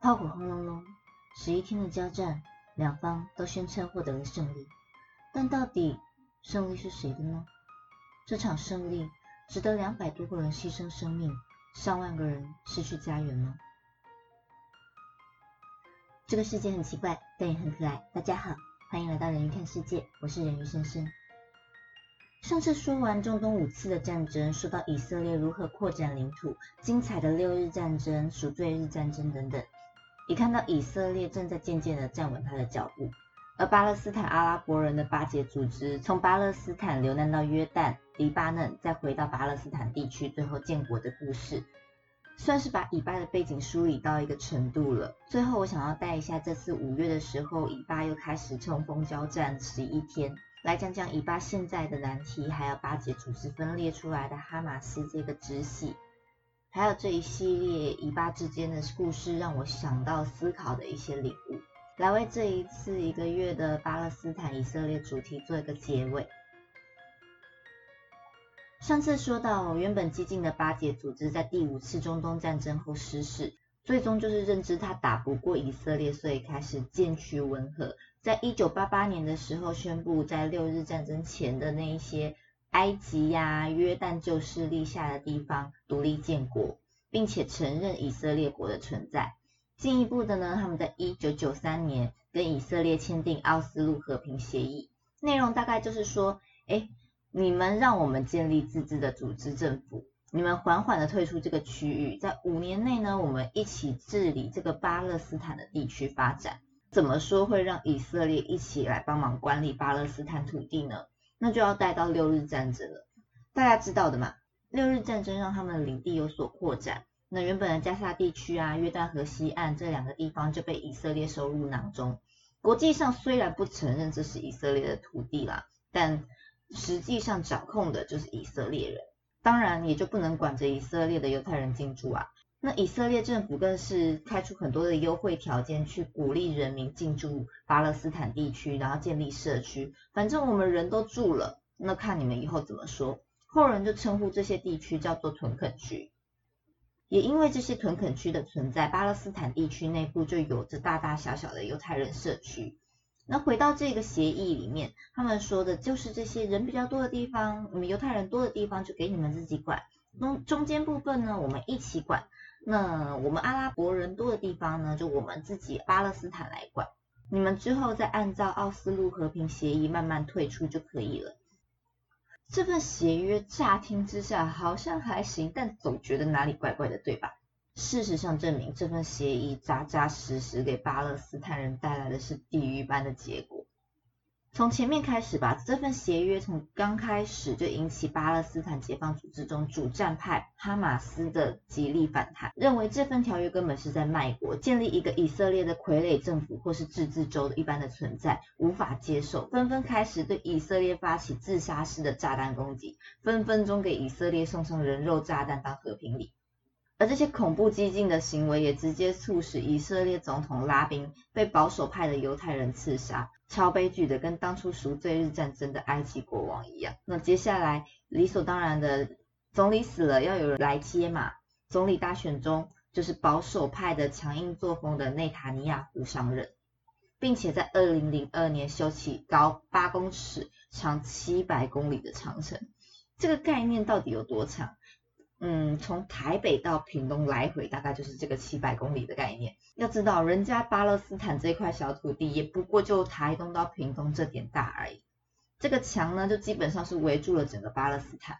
炮火轰隆隆，十一天的交战，两方都宣称获得了胜利。但到底胜利是谁的呢？这场胜利值得两百多个人牺牲生命，上万个人失去家园吗？这个世界很奇怪，但也很可爱。大家好，欢迎来到人鱼看世界，我是人鱼深深。上次说完中东五次的战争，说到以色列如何扩展领土，精彩的六日战争、赎罪日战争等等。一看到以色列正在渐渐的站稳他的脚步，而巴勒斯坦阿拉伯人的巴解组织从巴勒斯坦流难到约旦、黎巴嫩，再回到巴勒斯坦地区，最后建国的故事，算是把以巴的背景梳理到一个程度了。最后，我想要带一下这次五月的时候，以巴又开始冲锋交战十一天，来讲讲以巴现在的难题，还有巴解组织分裂出来的哈马斯这个支系。还有这一系列以巴之间的故事，让我想到思考的一些领悟，来为这一次一个月的巴勒斯坦以色列主题做一个结尾。上次说到，原本激进的巴解组织在第五次中东战争后失势，最终就是认知他打不过以色列，所以开始渐趋温和。在一九八八年的时候，宣布在六日战争前的那一些。埃及呀、约旦旧势力下的地方独立建国，并且承认以色列国的存在。进一步的呢，他们在一九九三年跟以色列签订奥斯陆和平协议，内容大概就是说，哎，你们让我们建立自治的组织政府，你们缓缓的退出这个区域，在五年内呢，我们一起治理这个巴勒斯坦的地区发展。怎么说会让以色列一起来帮忙管理巴勒斯坦土地呢？那就要带到六日战争了，大家知道的嘛。六日战争让他们的领地有所扩展，那原本的加沙地区啊、约旦河西岸这两个地方就被以色列收入囊中。国际上虽然不承认这是以色列的土地啦，但实际上掌控的就是以色列人，当然也就不能管着以色列的犹太人进驻啊。那以色列政府更是开出很多的优惠条件，去鼓励人民进驻巴勒斯坦地区，然后建立社区。反正我们人都住了，那看你们以后怎么说。后人就称呼这些地区叫做屯垦区。也因为这些屯垦区的存在，巴勒斯坦地区内部就有着大大小小的犹太人社区。那回到这个协议里面，他们说的就是这些人比较多的地方，你们犹太人多的地方就给你们自己管，中中间部分呢，我们一起管。那我们阿拉伯人多的地方呢，就我们自己巴勒斯坦来管，你们之后再按照奥斯陆和平协议慢慢退出就可以了。这份协约乍听之下好像还行，但总觉得哪里怪怪的，对吧？事实上证明，这份协议扎扎实实给巴勒斯坦人带来的是地狱般的结果。从前面开始吧，这份协约从刚开始就引起巴勒斯坦解放组织中主战派哈马斯的极力反弹，认为这份条约根本是在卖国，建立一个以色列的傀儡政府或是自治州的一般的存在，无法接受，纷纷开始对以色列发起自杀式的炸弹攻击，分分钟给以色列送上人肉炸弹当和平礼。而这些恐怖激进的行为也直接促使以色列总统拉宾被保守派的犹太人刺杀，超悲剧的，跟当初赎罪日战争的埃及国王一样。那接下来理所当然的，总理死了要有人来接嘛。总理大选中，就是保守派的强硬作风的内塔尼亚胡上任，并且在二零零二年修起高八公尺、长七百公里的长城。这个概念到底有多长？嗯，从台北到屏东来回大概就是这个七百公里的概念。要知道，人家巴勒斯坦这块小土地也不过就台东到屏东这点大而已。这个墙呢，就基本上是围住了整个巴勒斯坦。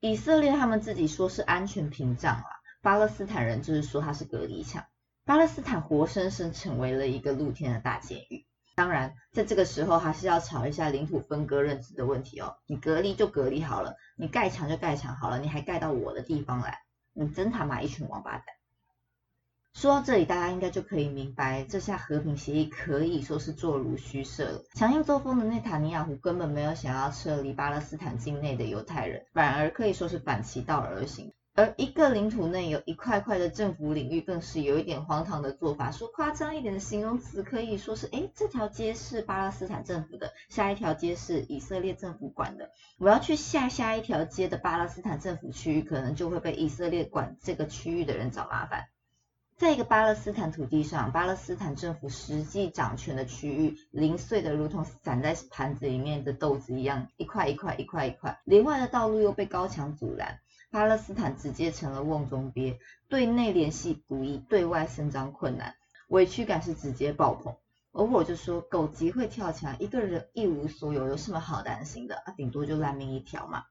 以色列他们自己说是安全屏障啊，巴勒斯坦人就是说它是隔离墙。巴勒斯坦活生生成为了一个露天的大监狱。当然，在这个时候还是要吵一下领土分割认知的问题哦。你隔离就隔离好了，你盖墙就盖墙好了，你还盖到我的地方来，你真他妈一群王八蛋！说到这里，大家应该就可以明白，这下和平协议可以说是座如虚设了。强硬作风的内塔尼亚胡根本没有想要撤离巴勒斯坦境内的犹太人，反而可以说是反其道而行。而一个领土内有一块块的政府领域，更是有一点荒唐的做法。说夸张一点的形容词，可以说是：哎，这条街是巴勒斯坦政府的，下一条街是以色列政府管的。我要去下下一条街的巴勒斯坦政府区域，可能就会被以色列管这个区域的人找麻烦。在一个巴勒斯坦土地上，巴勒斯坦政府实际掌权的区域，零碎的如同散在盘子里面的豆子一样，一块一块，一块一块。连外的道路又被高墙阻拦，巴勒斯坦直接成了瓮中鳖，对内联系不易，对外伸张困难，委屈感是直接爆棚。而我就说，狗急会跳墙，一个人一无所有，有什么好担心的？啊，顶多就烂命一条嘛。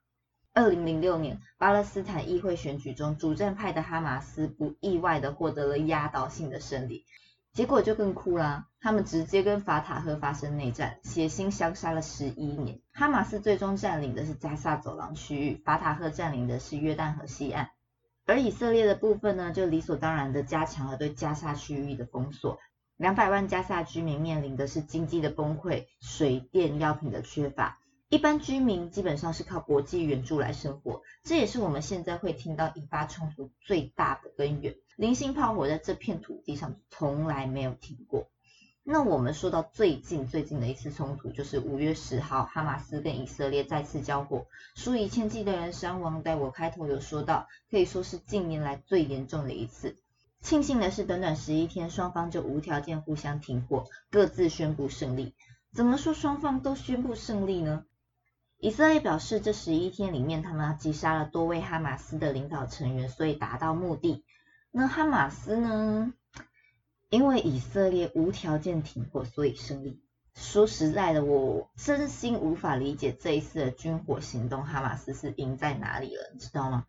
二零零六年巴勒斯坦议会选举中，主战派的哈马斯不意外的获得了压倒性的胜利，结果就更酷啦，他们直接跟法塔赫发生内战，血腥相杀了十一年。哈马斯最终占领的是加萨走廊区域，法塔赫占领的是约旦河西岸，而以色列的部分呢，就理所当然的加强了对加萨区域的封锁，两百万加萨居民面临的是经济的崩溃，水电药品的缺乏。一般居民基本上是靠国际援助来生活，这也是我们现在会听到引发冲突最大的根源。零星炮火在这片土地上从来没有停过。那我们说到最近最近的一次冲突，就是五月十号，哈马斯跟以色列再次交火，数以千计的人伤亡。在我开头有说到，可以说是近年来最严重的一次。庆幸的是，短短十一天，双方就无条件互相停火，各自宣布胜利。怎么说双方都宣布胜利呢？以色列表示，这十一天里面，他们击杀了多位哈马斯的领导成员，所以达到目的。那哈马斯呢？因为以色列无条件停火，所以胜利。说实在的，我真心无法理解这一次的军火行动，哈马斯是赢在哪里了？你知道吗？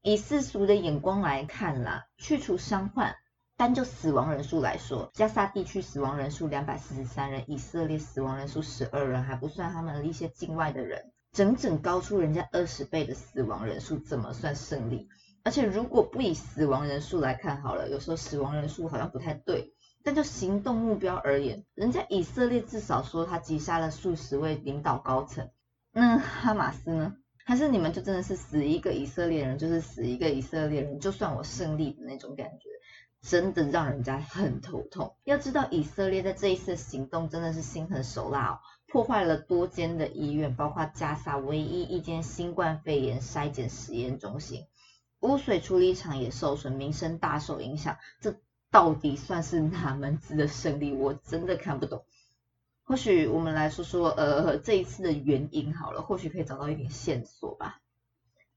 以世俗的眼光来看啦，去除伤患，单就死亡人数来说，加沙地区死亡人数两百四十三人，以色列死亡人数十二人，还不算他们的一些境外的人。整整高出人家二十倍的死亡人数，怎么算胜利？而且如果不以死亡人数来看好了，有时候死亡人数好像不太对。但就行动目标而言，人家以色列至少说他击杀了数十位领导高层，那哈马斯呢？还是你们就真的是死一个以色列人就是死一个以色列人，就算我胜利的那种感觉，真的让人家很头痛。要知道以色列在这一次行动真的是心狠手辣哦。破坏了多间的医院，包括加沙唯一一间新冠肺炎筛检实验中心，污水处理厂也受损，民生大受影响。这到底算是哪门子的胜利？我真的看不懂。或许我们来说说，呃，这一次的原因好了，或许可以找到一点线索吧。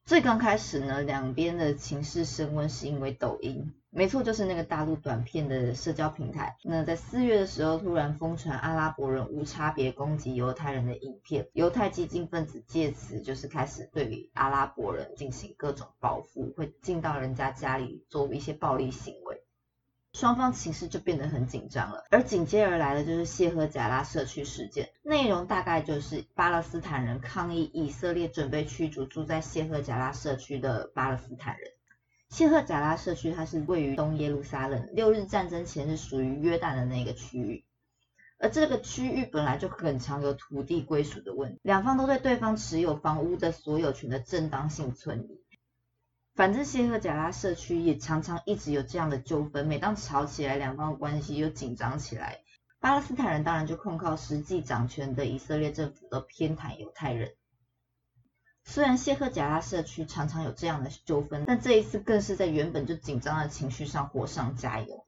最刚开始呢，两边的情势升温是因为抖音，没错，就是那个大陆短片的社交平台。那在四月的时候，突然疯传阿拉伯人无差别攻击犹太人的影片，犹太激进分子借此就是开始对阿拉伯人进行各种报复，会进到人家家里做一些暴力行为。双方情势就变得很紧张了，而紧接而来的就是谢赫贾拉社区事件，内容大概就是巴勒斯坦人抗议以色列准备驱逐住在谢赫贾拉社区的巴勒斯坦人。谢赫贾拉社区它是位于东耶路撒冷，六日战争前是属于约旦的那个区域，而这个区域本来就很常有土地归属的问题，两方都对对方持有房屋的所有权的正当性存疑。反正谢赫贾拉社区也常常一直有这样的纠纷，每当吵起来，两方的关系又紧张起来。巴勒斯坦人当然就控告实际掌权的以色列政府都偏袒犹太人。虽然谢赫贾拉社区常常有这样的纠纷，但这一次更是在原本就紧张的情绪上火上加油。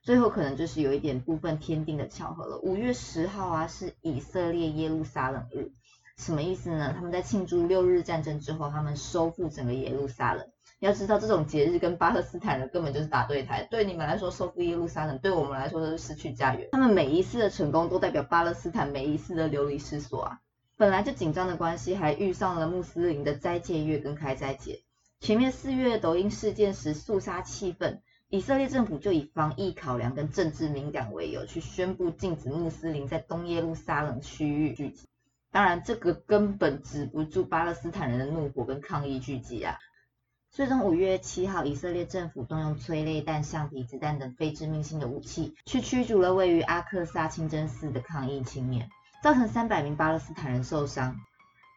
最后可能就是有一点部分天定的巧合了。五月十号啊，是以色列耶路撒冷日，什么意思呢？他们在庆祝六日战争之后，他们收复整个耶路撒冷。要知道，这种节日跟巴勒斯坦人根本就是打对台。对你们来说，收复耶路撒冷；对我们来说，都是失去家园。他们每一次的成功，都代表巴勒斯坦每一次的流离失所啊！本来就紧张的关系，还遇上了穆斯林的斋戒月跟开斋节。前面四月抖音事件时肃杀气氛，以色列政府就以防疫考量跟政治敏感为由，去宣布禁止穆斯林在东耶路撒冷区域聚集。当然，这个根本止不住巴勒斯坦人的怒火跟抗议聚集啊！最终，五月七号，以色列政府动用催泪弹、橡皮子弹等非致命性的武器，去驱逐了位于阿克萨清真寺的抗议青年，造成三百名巴勒斯坦人受伤。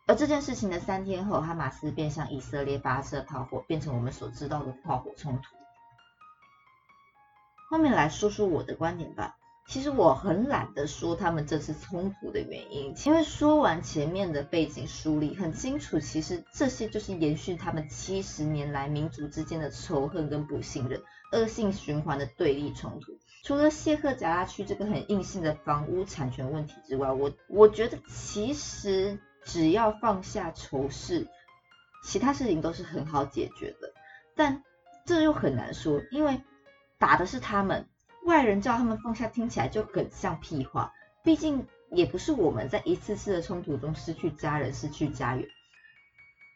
而这件事情的三天后，哈马斯便向以色列发射炮火，变成我们所知道的炮火冲突。后面来说说我的观点吧。其实我很懒得说他们这次冲突的原因，因为说完前面的背景梳理很清楚，其实这些就是延续他们七十年来民族之间的仇恨跟不信任，恶性循环的对立冲突。除了谢赫贾拉区这个很硬性的房屋产权问题之外，我我觉得其实只要放下仇视，其他事情都是很好解决的。但这又很难说，因为打的是他们，外人叫他们放下，听起来就很像屁话。毕竟也不是我们在一次次的冲突中失去家人、失去家园。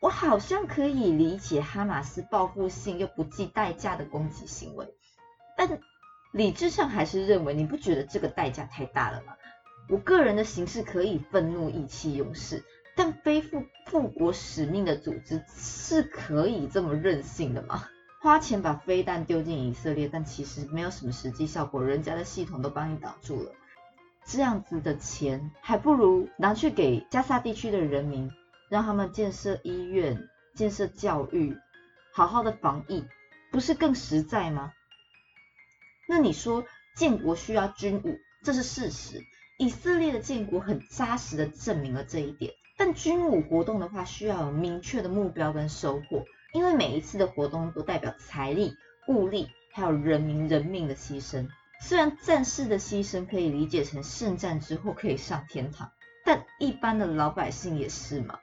我好像可以理解哈马斯报复性又不计代价的攻击行为，但理智上还是认为，你不觉得这个代价太大了吗？我个人的形式可以愤怒、意气用事，但背负复国使命的组织是可以这么任性的吗？花钱把飞弹丢进以色列，但其实没有什么实际效果，人家的系统都帮你挡住了，这样子的钱还不如拿去给加沙地区的人民。让他们建设医院、建设教育、好好的防疫，不是更实在吗？那你说建国需要军武，这是事实。以色列的建国很扎实的证明了这一点。但军武活动的话，需要有明确的目标跟收获，因为每一次的活动都代表财力、物力，还有人民人命的牺牲。虽然战士的牺牲可以理解成圣战之后可以上天堂，但一般的老百姓也是嘛？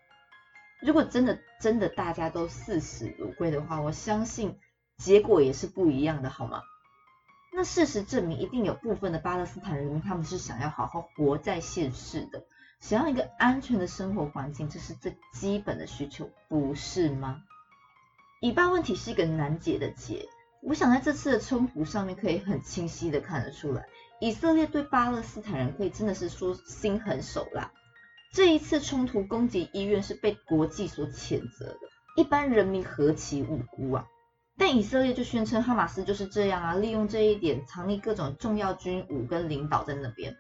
如果真的真的大家都视死如归的话，我相信结果也是不一样的，好吗？那事实证明，一定有部分的巴勒斯坦人民他们是想要好好活在现世的，想要一个安全的生活环境，这是最基本的需求，不是吗？以巴问题是一个难解的结，我想在这次的冲突上面可以很清晰的看得出来，以色列对巴勒斯坦人可以真的是说心狠手辣。这一次冲突攻击医院是被国际所谴责的，一般人民何其无辜啊！但以色列就宣称哈马斯就是这样啊，利用这一点藏匿各种重要军武跟领导在那边。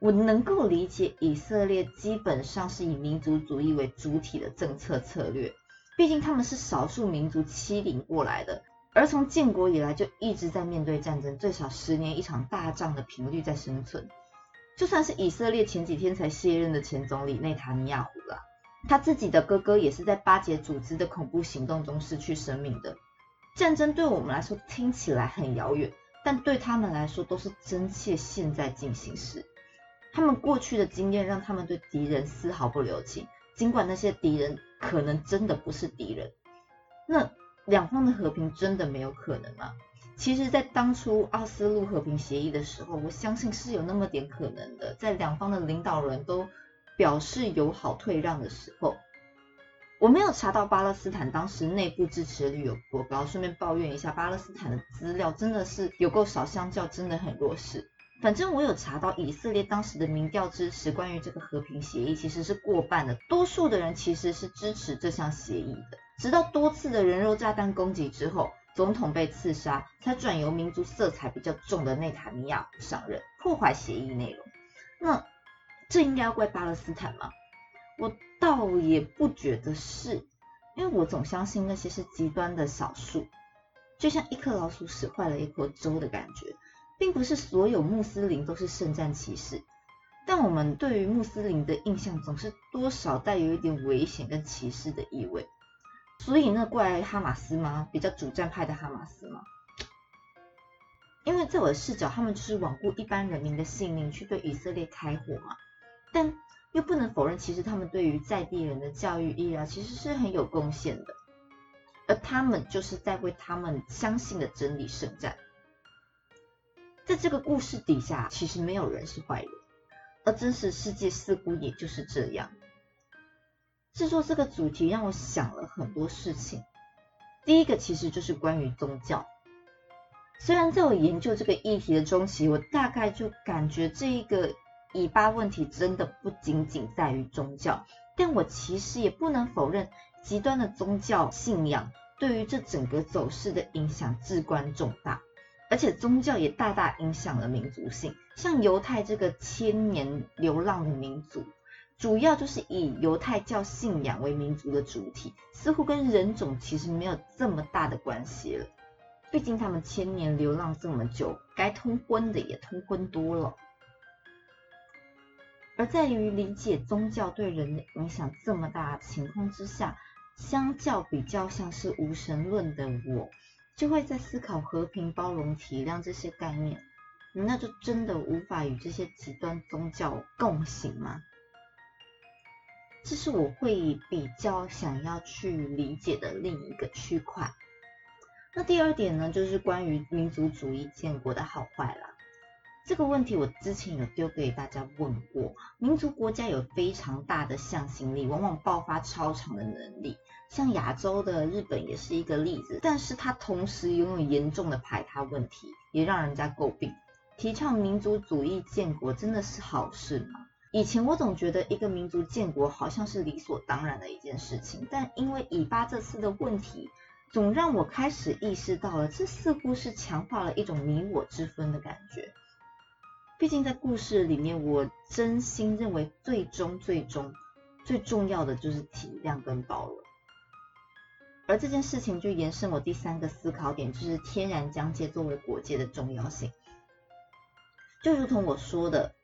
我能够理解以色列基本上是以民族主义为主体的政策策略，毕竟他们是少数民族欺凌过来的，而从建国以来就一直在面对战争，最少十年一场大仗的频率在生存。就算是以色列前几天才卸任的前总理内塔尼亚胡啦，他自己的哥哥也是在巴结组织的恐怖行动中失去生命的。战争对我们来说听起来很遥远，但对他们来说都是真切现在进行时。他们过去的经验让他们对敌人丝毫不留情，尽管那些敌人可能真的不是敌人。那两方的和平真的没有可能吗？其实，在当初奥斯陆和平协议的时候，我相信是有那么点可能的。在两方的领导人都表示友好退让的时候，我没有查到巴勒斯坦当时内部支持率有多高。顺便抱怨一下，巴勒斯坦的资料真的是有够少，相较真的很弱势。反正我有查到以色列当时的民调支持关于这个和平协议其实是过半的，多数的人其实是支持这项协议的。直到多次的人肉炸弹攻击之后。总统被刺杀，才转由民族色彩比较重的内塔尼亚胡上任，破坏协议内容。那这应该要怪巴勒斯坦吗？我倒也不觉得是，因为我总相信那些是极端的少数，就像一颗老鼠屎坏了一锅粥的感觉，并不是所有穆斯林都是圣战骑士。但我们对于穆斯林的印象总是多少带有一点危险跟歧视的意味。所以那怪哈马斯吗？比较主战派的哈马斯吗？因为在我的视角，他们就是罔顾一般人民的性命去对以色列开火嘛。但又不能否认，其实他们对于在地人的教育、医疗其实是很有贡献的。而他们就是在为他们相信的真理圣战。在这个故事底下，其实没有人是坏人，而真实世界似乎也就是这样。制作这个主题让我想了很多事情。第一个其实就是关于宗教。虽然在我研究这个议题的中期，我大概就感觉这一个以巴问题真的不仅仅在于宗教，但我其实也不能否认，极端的宗教信仰对于这整个走势的影响至关重大，而且宗教也大大影响了民族性。像犹太这个千年流浪的民族。主要就是以犹太教信仰为民族的主体，似乎跟人种其实没有这么大的关系了。毕竟他们千年流浪这么久，该通婚的也通婚多了。而在于理解宗教对人的影响这么大情况之下，相较比较像是无神论的我，就会在思考和平、包容、体谅这些概念，那就真的无法与这些极端宗教共行吗？这是我会比较想要去理解的另一个区块。那第二点呢，就是关于民族主义建国的好坏了。这个问题我之前有丢给大家问过，民族国家有非常大的向心力，往往爆发超常的能力。像亚洲的日本也是一个例子，但是它同时拥有严重的排他问题，也让人家诟病。提倡民族主义建国真的是好事吗？以前我总觉得一个民族建国好像是理所当然的一件事情，但因为以巴这次的问题，总让我开始意识到了，这似乎是强化了一种你我之分的感觉。毕竟在故事里面，我真心认为最终最终最重要的就是体谅跟包容。而这件事情就延伸我第三个思考点，就是天然疆界作为国界的重要性。就如同我说的，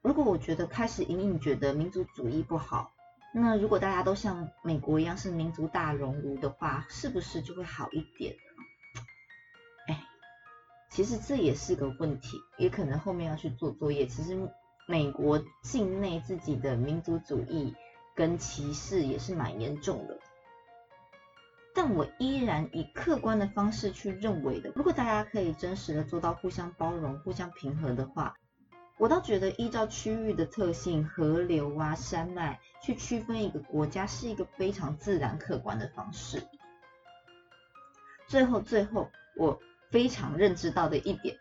如果我觉得开始隐隐觉得民族主义不好，那如果大家都像美国一样是民族大熔炉的话，是不是就会好一点？其实这也是个问题，也可能后面要去做作业。其实美国境内自己的民族主义跟歧视也是蛮严重的，但我依然以客观的方式去认为的。如果大家可以真实的做到互相包容、互相平和的话，我倒觉得依照区域的特性、河流啊、山脉去区分一个国家，是一个非常自然客观的方式。最后，最后我。非常认知到的一点，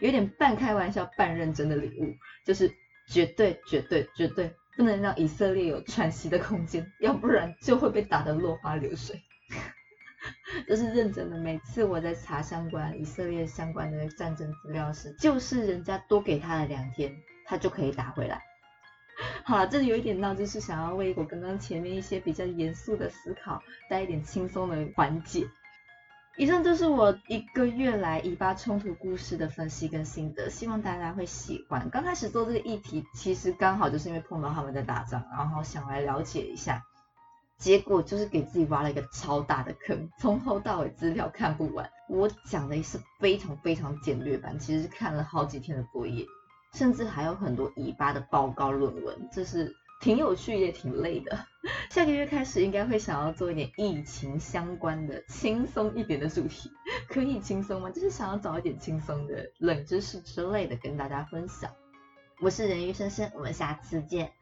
有点半开玩笑半认真的礼物，就是绝对绝对绝对不能让以色列有喘息的空间，要不然就会被打得落花流水。这是认真的，每次我在查相关以色列相关的战争资料时，就是人家多给他了两天，他就可以打回来。好了，这里有一点闹，就是想要为我刚刚前面一些比较严肃的思考带一点轻松的缓解。以上就是我一个月来以巴冲突故事的分析跟心得，希望大家会喜欢。刚开始做这个议题，其实刚好就是因为碰到他们在打仗，然后想来了解一下，结果就是给自己挖了一个超大的坑，从头到尾资料看不完。我讲的也是非常非常简略版，其实是看了好几天的作业，甚至还有很多以巴的报告论文，这是。挺有趣也挺累的，下个月开始应该会想要做一点疫情相关的轻松一点的主题，可以轻松吗？就是想要找一点轻松的冷知识之类的跟大家分享。我是人鱼生生，我们下次见。